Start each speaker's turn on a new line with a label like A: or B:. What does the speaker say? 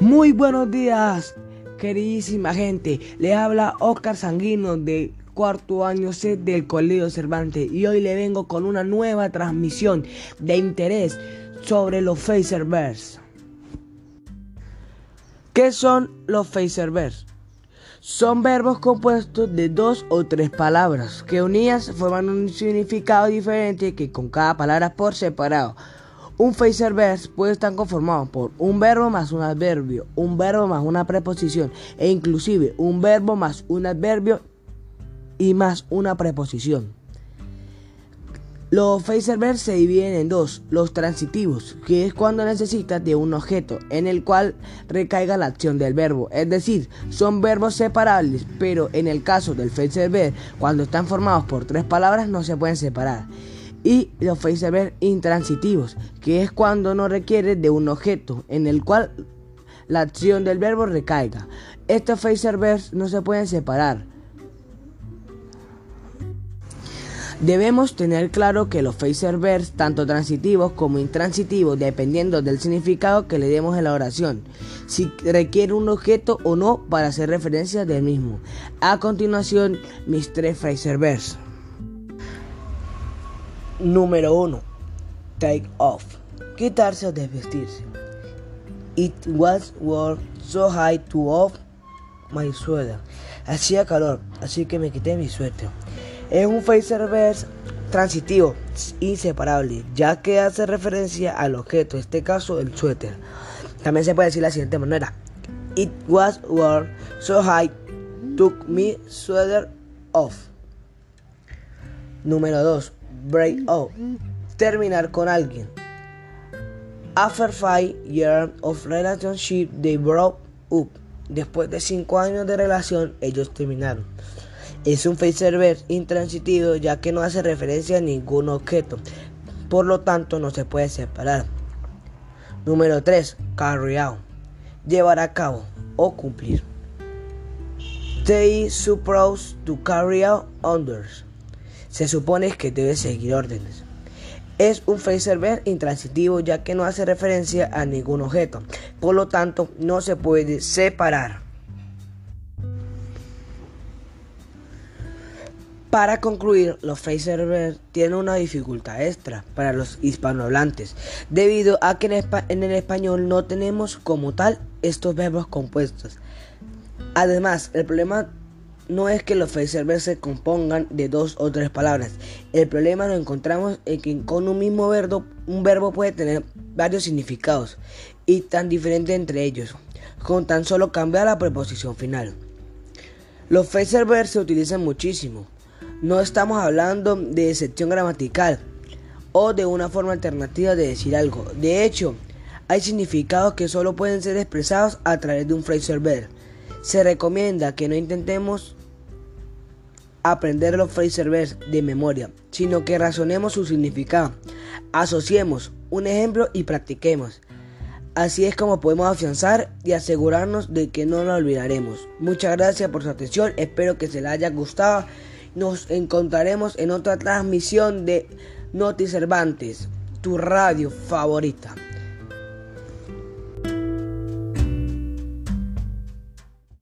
A: Muy buenos días, queridísima gente. Le habla Oscar Sanguino de cuarto año C del Colegio Cervantes y hoy le vengo con una nueva transmisión de interés sobre los Phaserverse. ¿Qué son los Phaserverse? Son verbos compuestos de dos o tres palabras que unidas forman un significado diferente que con cada palabra por separado. Un verse puede estar conformado por un verbo más un adverbio, un verbo más una preposición e inclusive un verbo más un adverbio y más una preposición. Los verbs se dividen en dos, los transitivos, que es cuando necesitas de un objeto en el cual recaiga la acción del verbo, es decir, son verbos separables, pero en el caso del verb, cuando están formados por tres palabras no se pueden separar y los verbs intransitivos, que es cuando no requiere de un objeto en el cual la acción del verbo recaiga. Estos verbs no se pueden separar. Debemos tener claro que los verbs, tanto transitivos como intransitivos, dependiendo del significado que le demos a la oración, si requiere un objeto o no para hacer referencia del mismo. A continuación, mis tres verbs. Número 1. Take off. Quitarse o desvestirse. It was warm, so high to off my sweater. Hacía calor, así que me quité mi suéter. Es un reverse transitivo, inseparable, ya que hace referencia al objeto, en este caso el suéter. También se puede decir de la siguiente manera. It was warm, so I took my sweater off. Número 2 break up, terminar con alguien. After five years of relationship, they broke up. Después de cinco años de relación, ellos terminaron. Es un verb intransitivo ya que no hace referencia a ningún objeto, por lo tanto no se puede separar. Número 3. Carry out. Llevar a cabo o cumplir. They supposed to carry out orders se supone que debe seguir órdenes. Es un verb intransitivo ya que no hace referencia a ningún objeto, por lo tanto no se puede separar. Para concluir, los verbs tienen una dificultad extra para los hispanohablantes, debido a que en, el español no tenemos como tal estos verbos compuestos. Además, el problema no es que los verbs se compongan de dos o tres palabras. El problema lo encontramos en que con un mismo verbo, un verbo puede tener varios significados y tan diferentes entre ellos, con tan solo cambiar la preposición final. Los verbs se utilizan muchísimo. No estamos hablando de excepción gramatical o de una forma alternativa de decir algo. De hecho, hay significados que solo pueden ser expresados a través de un phrasal verb. Se recomienda que no intentemos aprender los verbs de memoria, sino que razonemos su significado, asociemos un ejemplo y practiquemos. Así es como podemos afianzar y asegurarnos de que no lo olvidaremos. Muchas gracias por su atención, espero que se les haya gustado. Nos encontraremos en otra transmisión de Noti Cervantes, tu radio favorita.